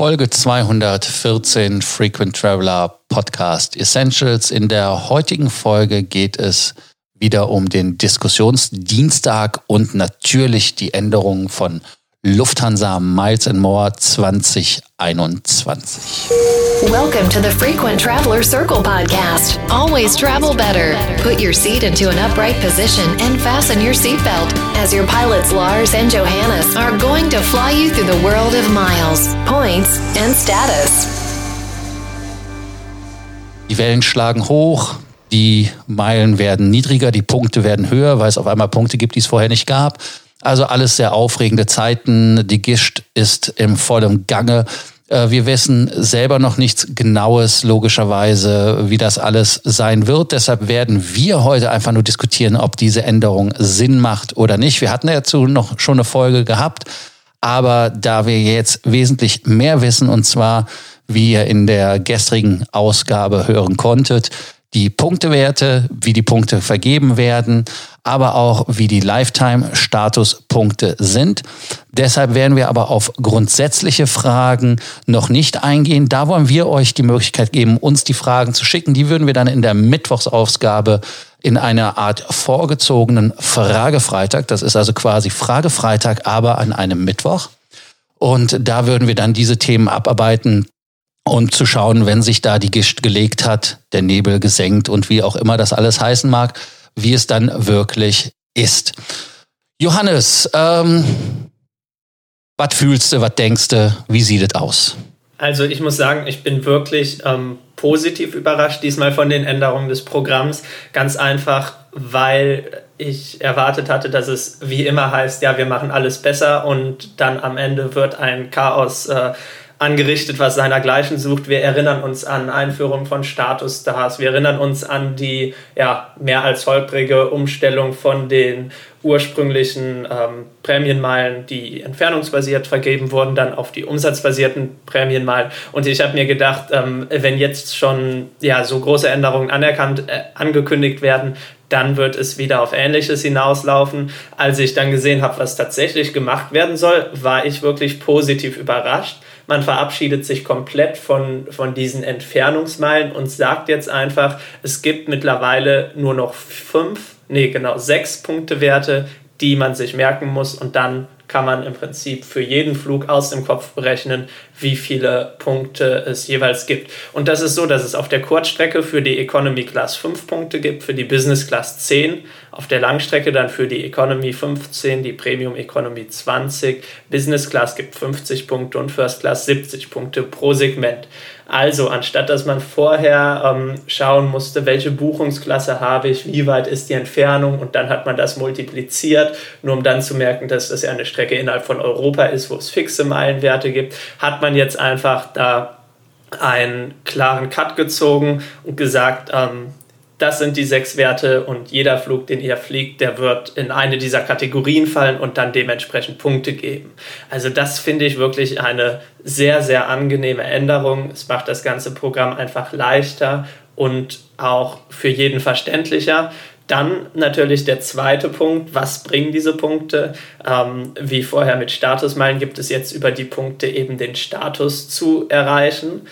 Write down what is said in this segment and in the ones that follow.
Folge 214 Frequent Traveler Podcast Essentials. In der heutigen Folge geht es wieder um den Diskussionsdienstag und natürlich die Änderungen von Lufthansa Miles and More 2021. Welcome to the Frequent Traveler Circle podcast. Always travel better. Put your seat into an upright position and fasten your seatbelt as your pilots Lars and Johannes are going to fly you through the world of miles, points and status. Die Wellen schlagen hoch, die Meilen werden niedriger, die Punkte werden höher, weil es auf einmal Punkte gibt, die es vorher nicht gab. Also alles sehr aufregende Zeiten. Die Gischt ist im vollen Gange. Äh, wir wissen selber noch nichts Genaues, logischerweise, wie das alles sein wird. Deshalb werden wir heute einfach nur diskutieren, ob diese Änderung Sinn macht oder nicht. Wir hatten dazu noch schon eine Folge gehabt, aber da wir jetzt wesentlich mehr wissen, und zwar, wie ihr in der gestrigen Ausgabe hören konntet, die Punktewerte, wie die Punkte vergeben werden, aber auch wie die Lifetime-Statuspunkte sind. Deshalb werden wir aber auf grundsätzliche Fragen noch nicht eingehen. Da wollen wir euch die Möglichkeit geben, uns die Fragen zu schicken. Die würden wir dann in der Mittwochsausgabe in einer Art vorgezogenen Fragefreitag, das ist also quasi Fragefreitag, aber an einem Mittwoch. Und da würden wir dann diese Themen abarbeiten, und zu schauen, wenn sich da die Gischt gelegt hat, der Nebel gesenkt und wie auch immer das alles heißen mag, wie es dann wirklich ist. Johannes, ähm, was fühlst du, was denkst du, wie sieht es aus? Also ich muss sagen, ich bin wirklich ähm, positiv überrascht diesmal von den Änderungen des Programms. Ganz einfach, weil ich erwartet hatte, dass es wie immer heißt, ja, wir machen alles besser und dann am Ende wird ein Chaos äh, angerichtet, was seinergleichen sucht. Wir erinnern uns an Einführung von Statusstars. Wir erinnern uns an die ja, mehr als holprige Umstellung von den ursprünglichen ähm, Prämienmeilen, die entfernungsbasiert vergeben wurden, dann auf die umsatzbasierten Prämienmeilen. Und ich habe mir gedacht, ähm, wenn jetzt schon ja, so große Änderungen anerkannt, äh, angekündigt werden, dann wird es wieder auf Ähnliches hinauslaufen. Als ich dann gesehen habe, was tatsächlich gemacht werden soll, war ich wirklich positiv überrascht man verabschiedet sich komplett von, von diesen Entfernungsmeilen und sagt jetzt einfach, es gibt mittlerweile nur noch fünf, nee, genau, sechs Punktewerte, die man sich merken muss und dann kann man im Prinzip für jeden Flug aus dem Kopf berechnen, wie viele Punkte es jeweils gibt. Und das ist so, dass es auf der Kurzstrecke für die Economy Class 5 Punkte gibt, für die Business Class 10, auf der Langstrecke dann für die Economy 15, die Premium Economy 20, Business Class gibt 50 Punkte und First Class 70 Punkte pro Segment. Also, anstatt dass man vorher ähm, schauen musste, welche Buchungsklasse habe ich, wie weit ist die Entfernung und dann hat man das multipliziert, nur um dann zu merken, dass das ja eine Strecke innerhalb von Europa ist, wo es fixe Meilenwerte gibt, hat man jetzt einfach da einen klaren Cut gezogen und gesagt, ähm, das sind die sechs Werte und jeder Flug, den ihr fliegt, der wird in eine dieser Kategorien fallen und dann dementsprechend Punkte geben. Also das finde ich wirklich eine sehr, sehr angenehme Änderung. Es macht das ganze Programm einfach leichter und auch für jeden verständlicher. Dann natürlich der zweite Punkt, was bringen diese Punkte? Ähm, wie vorher mit Statusmeilen gibt es jetzt über die Punkte eben den Status zu erreichen.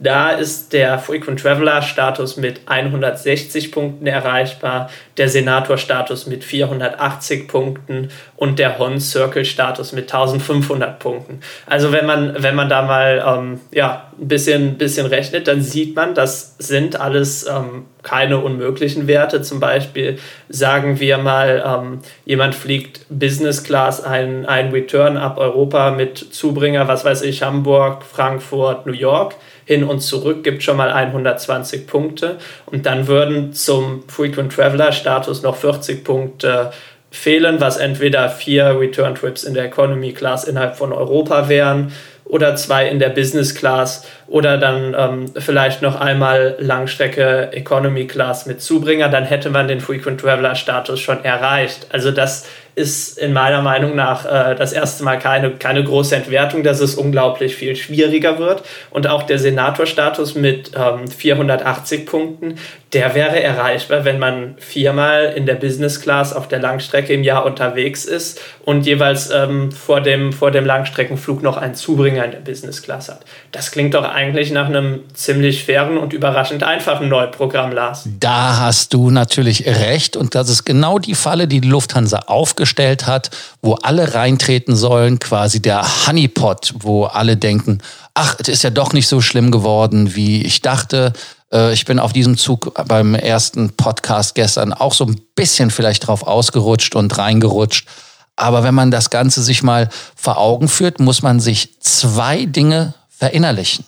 Da ist der Frequent Traveler Status mit 160 Punkten erreichbar, der Senator Status mit 480 Punkten und der Hon Circle Status mit 1500 Punkten. Also wenn man, wenn man da mal ähm, ja, ein bisschen, bisschen rechnet, dann sieht man, das sind alles ähm, keine unmöglichen Werte. Zum Beispiel sagen wir mal, ähm, jemand fliegt Business Class ein, ein Return ab Europa mit Zubringer, was weiß ich, Hamburg, Frankfurt, New York hin und zurück gibt schon mal 120 Punkte und dann würden zum Frequent Traveler Status noch 40 Punkte fehlen, was entweder vier Return Trips in der Economy Class innerhalb von Europa wären oder zwei in der Business Class oder dann ähm, vielleicht noch einmal Langstrecke Economy Class mit Zubringer, dann hätte man den Frequent Traveler Status schon erreicht. Also das ist in meiner Meinung nach äh, das erste Mal keine, keine große Entwertung, dass es unglaublich viel schwieriger wird. Und auch der Senatorstatus mit ähm, 480 Punkten, der wäre erreichbar, wenn man viermal in der Business Class auf der Langstrecke im Jahr unterwegs ist und jeweils ähm, vor, dem, vor dem Langstreckenflug noch einen Zubringer in der Business Class hat. Das klingt doch eigentlich nach einem ziemlich fairen und überraschend einfachen Neuprogramm, Lars. Da hast du natürlich recht und das ist genau die Falle, die die Lufthansa aufgestellt hat, wo alle reintreten sollen, quasi der Honeypot, wo alle denken, ach, es ist ja doch nicht so schlimm geworden, wie ich dachte. Äh, ich bin auf diesem Zug beim ersten Podcast gestern auch so ein bisschen vielleicht drauf ausgerutscht und reingerutscht. Aber wenn man das Ganze sich mal vor Augen führt, muss man sich zwei Dinge verinnerlichen.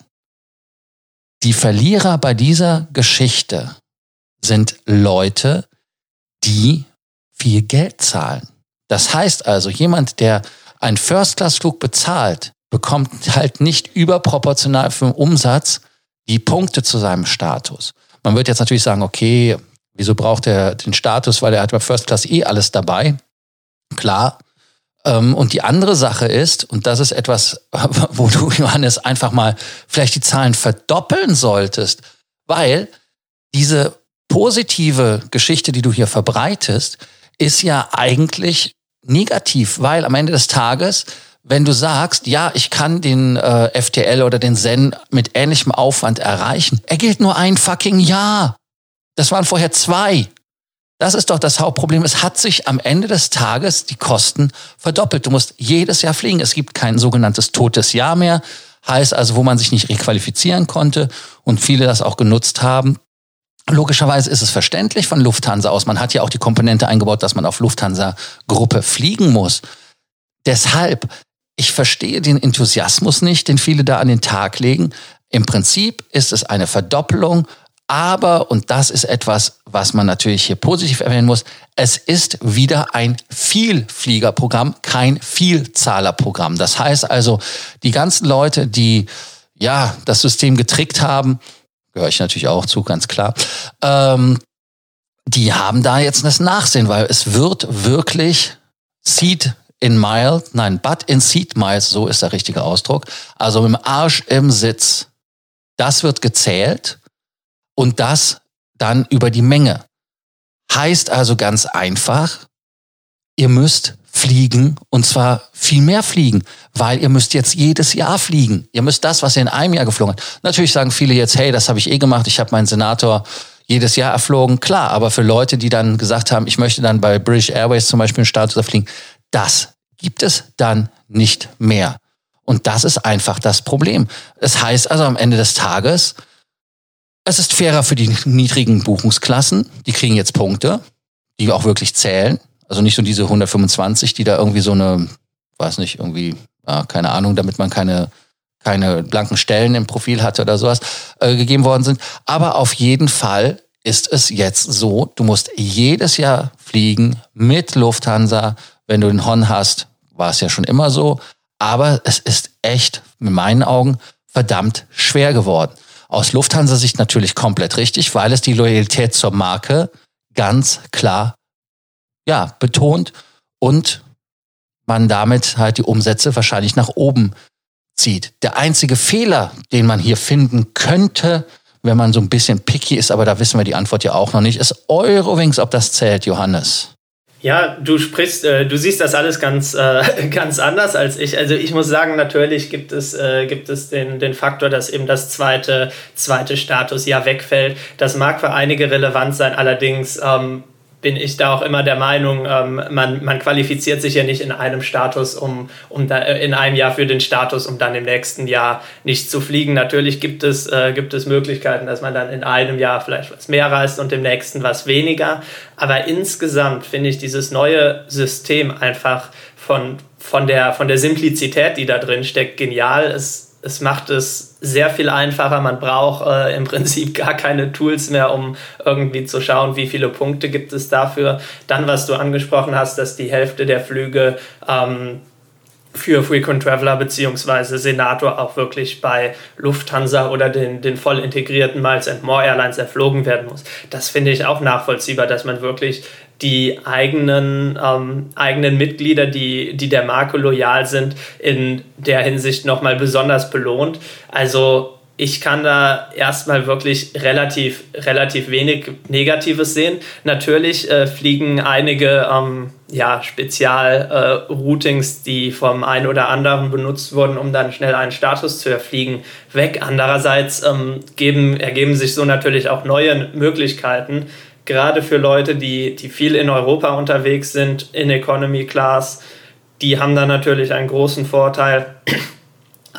Die Verlierer bei dieser Geschichte sind Leute, die viel Geld zahlen. Das heißt also, jemand, der einen First-Class-Flug bezahlt, bekommt halt nicht überproportional für den Umsatz die Punkte zu seinem Status. Man wird jetzt natürlich sagen, okay, wieso braucht er den Status, weil er hat bei First Class eh alles dabei. Klar. Ähm, und die andere Sache ist, und das ist etwas, wo du, Johannes, einfach mal vielleicht die Zahlen verdoppeln solltest, weil diese positive Geschichte, die du hier verbreitest, ist ja eigentlich negativ, weil am Ende des Tages wenn du sagst, ja, ich kann den äh, FTL oder den Zen mit ähnlichem Aufwand erreichen, er gilt nur ein fucking Jahr. Das waren vorher zwei. Das ist doch das Hauptproblem. Es hat sich am Ende des Tages die Kosten verdoppelt. Du musst jedes Jahr fliegen. Es gibt kein sogenanntes totes Jahr mehr. Heißt also, wo man sich nicht requalifizieren konnte und viele das auch genutzt haben. Logischerweise ist es verständlich von Lufthansa aus. Man hat ja auch die Komponente eingebaut, dass man auf Lufthansa-Gruppe fliegen muss. Deshalb ich verstehe den Enthusiasmus nicht, den viele da an den Tag legen. Im Prinzip ist es eine Verdoppelung, aber, und das ist etwas, was man natürlich hier positiv erwähnen muss, es ist wieder ein Vielfliegerprogramm, kein Vielzahlerprogramm. Das heißt also, die ganzen Leute, die ja das System getrickt haben, gehöre ich natürlich auch zu, ganz klar, ähm, die haben da jetzt das Nachsehen, weil es wird wirklich Seed in Mile, nein, but in Seat Miles, so ist der richtige Ausdruck. Also mit dem Arsch im Sitz. Das wird gezählt und das dann über die Menge. Heißt also ganz einfach, ihr müsst fliegen und zwar viel mehr fliegen, weil ihr müsst jetzt jedes Jahr fliegen. Ihr müsst das, was ihr in einem Jahr geflogen habt. Natürlich sagen viele jetzt, hey, das habe ich eh gemacht, ich habe meinen Senator jedes Jahr erflogen. Klar, aber für Leute, die dann gesagt haben, ich möchte dann bei British Airways zum Beispiel einen Status fliegen, das gibt es dann nicht mehr. Und das ist einfach das Problem. Es heißt also am Ende des Tages, es ist fairer für die niedrigen Buchungsklassen. Die kriegen jetzt Punkte, die auch wirklich zählen. Also nicht so diese 125, die da irgendwie so eine, weiß nicht, irgendwie, ja, keine Ahnung, damit man keine, keine blanken Stellen im Profil hatte oder sowas, äh, gegeben worden sind. Aber auf jeden Fall ist es jetzt so, du musst jedes Jahr fliegen mit Lufthansa wenn du den Hon hast, war es ja schon immer so. Aber es ist echt, in meinen Augen, verdammt schwer geworden. Aus Lufthansa-Sicht natürlich komplett richtig, weil es die Loyalität zur Marke ganz klar ja, betont und man damit halt die Umsätze wahrscheinlich nach oben zieht. Der einzige Fehler, den man hier finden könnte, wenn man so ein bisschen picky ist, aber da wissen wir die Antwort ja auch noch nicht, ist Eurowings, ob das zählt, Johannes. Ja, du sprichst, äh, du siehst das alles ganz, äh, ganz anders als ich. Also ich muss sagen, natürlich gibt es, äh, gibt es den, den Faktor, dass eben das zweite, zweite Statusjahr wegfällt. Das mag für einige relevant sein, allerdings ähm, bin ich da auch immer der Meinung, ähm, man, man qualifiziert sich ja nicht in einem Status, um, um da, äh, in einem Jahr für den Status, um dann im nächsten Jahr nicht zu fliegen. Natürlich gibt es, äh, gibt es Möglichkeiten, dass man dann in einem Jahr vielleicht was mehr reist und im nächsten was weniger. Aber insgesamt finde ich dieses neue System einfach von, von, der, von der Simplizität, die da drin steckt, genial. Es, es macht es sehr viel einfacher. Man braucht äh, im Prinzip gar keine Tools mehr, um irgendwie zu schauen, wie viele Punkte gibt es dafür. Dann, was du angesprochen hast, dass die Hälfte der Flüge ähm, für Frequent Traveler bzw. Senator auch wirklich bei Lufthansa oder den, den voll integrierten Miles and More Airlines erflogen werden muss. Das finde ich auch nachvollziehbar, dass man wirklich die eigenen, ähm, eigenen Mitglieder, die, die der Marke loyal sind, in der Hinsicht nochmal besonders belohnt. Also ich kann da erstmal wirklich relativ, relativ wenig Negatives sehen. Natürlich äh, fliegen einige ähm, ja, Spezial-Routings, äh, die vom einen oder anderen benutzt wurden, um dann schnell einen Status zu erfliegen, weg. Andererseits ähm, geben, ergeben sich so natürlich auch neue Möglichkeiten, gerade für Leute, die, die viel in Europa unterwegs sind, in Economy Class. Die haben da natürlich einen großen Vorteil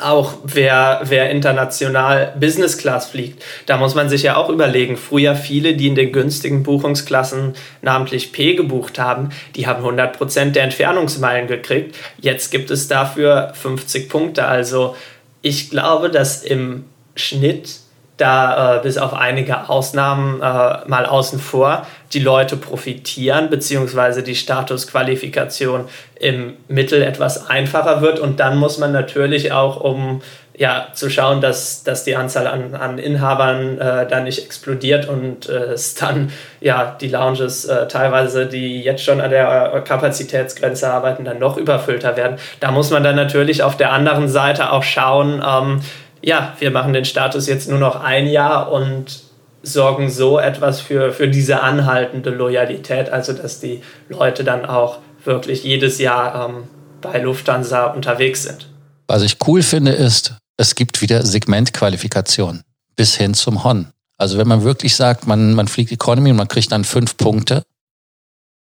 auch wer, wer international Business Class fliegt. Da muss man sich ja auch überlegen, früher viele, die in den günstigen Buchungsklassen namentlich P gebucht haben, die haben 100% der Entfernungsmeilen gekriegt. Jetzt gibt es dafür 50 Punkte. Also ich glaube, dass im Schnitt da äh, bis auf einige Ausnahmen äh, mal außen vor die Leute profitieren, beziehungsweise die Statusqualifikation im Mittel etwas einfacher wird. Und dann muss man natürlich auch, um ja, zu schauen, dass, dass die Anzahl an, an Inhabern äh, dann nicht explodiert und äh, es dann ja die Lounges äh, teilweise, die jetzt schon an der Kapazitätsgrenze arbeiten, dann noch überfüllter werden. Da muss man dann natürlich auf der anderen Seite auch schauen, ähm, ja, wir machen den Status jetzt nur noch ein Jahr und sorgen so etwas für, für diese anhaltende Loyalität, also dass die Leute dann auch wirklich jedes Jahr ähm, bei Lufthansa unterwegs sind. Was ich cool finde, ist, es gibt wieder Segmentqualifikation bis hin zum Hon. Also wenn man wirklich sagt, man, man fliegt Economy und man kriegt dann fünf Punkte,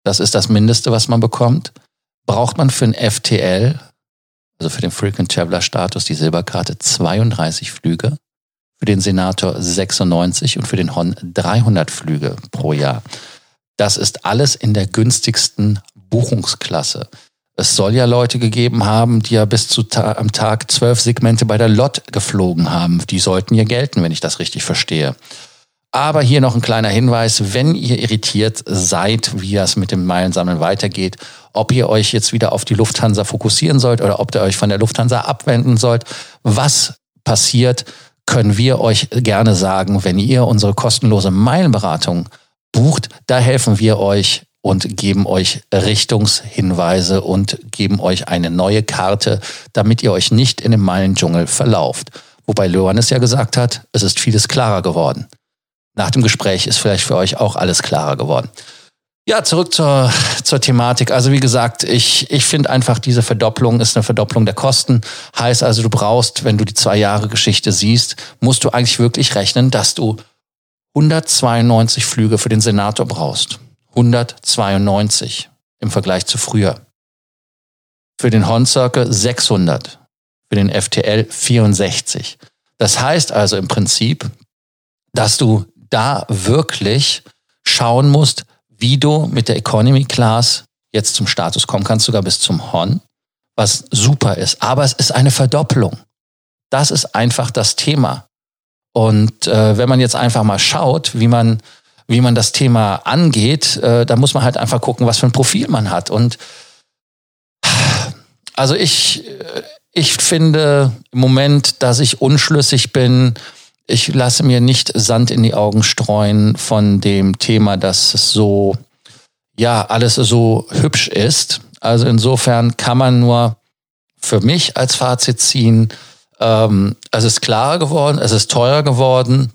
das ist das Mindeste, was man bekommt, braucht man für ein FTL also für den Frequent Traveler Status die Silberkarte 32 Flüge, für den Senator 96 und für den Hon 300 Flüge pro Jahr. Das ist alles in der günstigsten Buchungsklasse. Es soll ja Leute gegeben haben, die ja bis zu ta am Tag zwölf Segmente bei der LOT geflogen haben. Die sollten ja gelten, wenn ich das richtig verstehe. Aber hier noch ein kleiner Hinweis, wenn ihr irritiert seid, wie das mit dem Meilensammeln weitergeht, ob ihr euch jetzt wieder auf die Lufthansa fokussieren sollt oder ob ihr euch von der Lufthansa abwenden sollt, was passiert, können wir euch gerne sagen, wenn ihr unsere kostenlose Meilenberatung bucht. Da helfen wir euch und geben euch Richtungshinweise und geben euch eine neue Karte, damit ihr euch nicht in dem Meilendschungel verlauft. Wobei Johannes ja gesagt hat, es ist vieles klarer geworden nach dem Gespräch ist vielleicht für euch auch alles klarer geworden. Ja, zurück zur, zur Thematik. Also wie gesagt, ich, ich finde einfach, diese Verdopplung ist eine Verdopplung der Kosten. Heißt also, du brauchst, wenn du die zwei Jahre Geschichte siehst, musst du eigentlich wirklich rechnen, dass du 192 Flüge für den Senator brauchst. 192 im Vergleich zu früher. Für den Horn Circle 600. Für den FTL 64. Das heißt also im Prinzip, dass du da wirklich schauen musst, wie du mit der Economy Class jetzt zum Status kommen kannst, sogar bis zum Hon, was super ist. Aber es ist eine Verdopplung. Das ist einfach das Thema. Und äh, wenn man jetzt einfach mal schaut, wie man, wie man das Thema angeht, äh, da muss man halt einfach gucken, was für ein Profil man hat. Und also ich, äh, ich finde im Moment, dass ich unschlüssig bin, ich lasse mir nicht Sand in die Augen streuen von dem Thema, dass es so, ja, alles so hübsch ist. Also insofern kann man nur für mich als Fazit ziehen, ähm, es ist klarer geworden, es ist teurer geworden,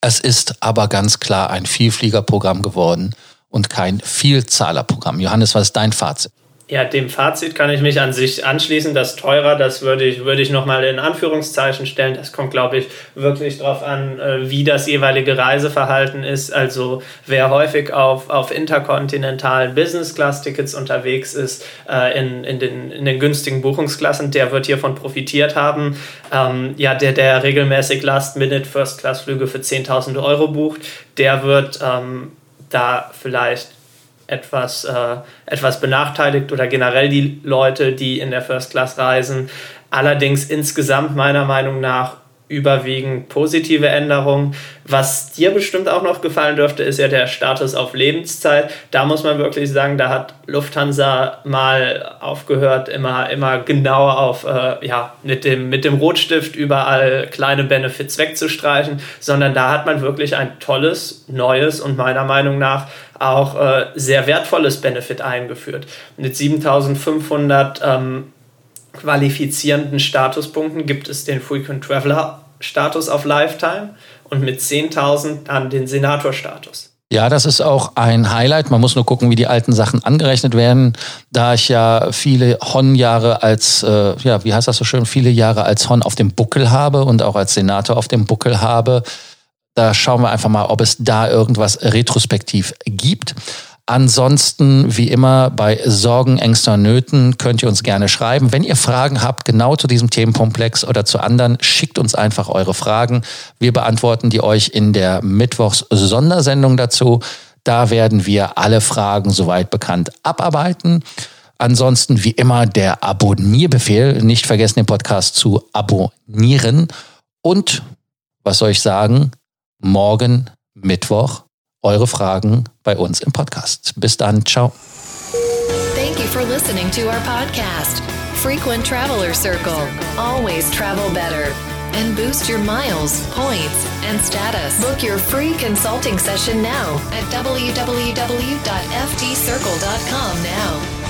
es ist aber ganz klar ein Vielfliegerprogramm geworden und kein Vielzahlerprogramm. Johannes, was ist dein Fazit? Ja, dem Fazit kann ich mich an sich anschließen. Das teurer, das würde ich, würde ich nochmal in Anführungszeichen stellen. Das kommt, glaube ich, wirklich darauf an, äh, wie das jeweilige Reiseverhalten ist. Also wer häufig auf, auf interkontinentalen Business-Class-Tickets unterwegs ist, äh, in, in, den, in den günstigen Buchungsklassen, der wird hiervon profitiert haben. Ähm, ja, der, der regelmäßig Last-Minute-First-Class-Flüge für 10.000 Euro bucht, der wird ähm, da vielleicht etwas, äh, etwas benachteiligt oder generell die Leute, die in der First Class reisen. Allerdings insgesamt meiner Meinung nach überwiegend positive Änderungen. Was dir bestimmt auch noch gefallen dürfte, ist ja der Status auf Lebenszeit. Da muss man wirklich sagen, da hat Lufthansa mal aufgehört, immer, immer genau auf, äh, ja, mit dem, mit dem Rotstift überall kleine Benefits wegzustreichen, sondern da hat man wirklich ein tolles, neues und meiner Meinung nach auch äh, sehr wertvolles Benefit eingeführt. Mit 7500 ähm, qualifizierenden Statuspunkten gibt es den Frequent Traveler Status auf Lifetime und mit 10.000 dann den Senatorstatus. Ja, das ist auch ein Highlight. Man muss nur gucken, wie die alten Sachen angerechnet werden. Da ich ja viele Hon-Jahre als, äh, ja, wie heißt das so schön, viele Jahre als Hon auf dem Buckel habe und auch als Senator auf dem Buckel habe, da schauen wir einfach mal, ob es da irgendwas retrospektiv gibt. Ansonsten, wie immer, bei Sorgen, Ängsten und Nöten könnt ihr uns gerne schreiben. Wenn ihr Fragen habt, genau zu diesem Themenkomplex oder zu anderen, schickt uns einfach eure Fragen. Wir beantworten die euch in der Mittwochs-Sondersendung dazu. Da werden wir alle Fragen soweit bekannt abarbeiten. Ansonsten, wie immer, der Abonnierbefehl. Nicht vergessen, den Podcast zu abonnieren. Und, was soll ich sagen? Morgen, Mittwoch, eure Fragen bei uns im Podcast. Bis dann, ciao. Thank you for listening to our podcast, Frequent Traveler Circle. Always travel better. And boost your miles, points, and status. Book your free consulting session now at www.ftcircle.com now.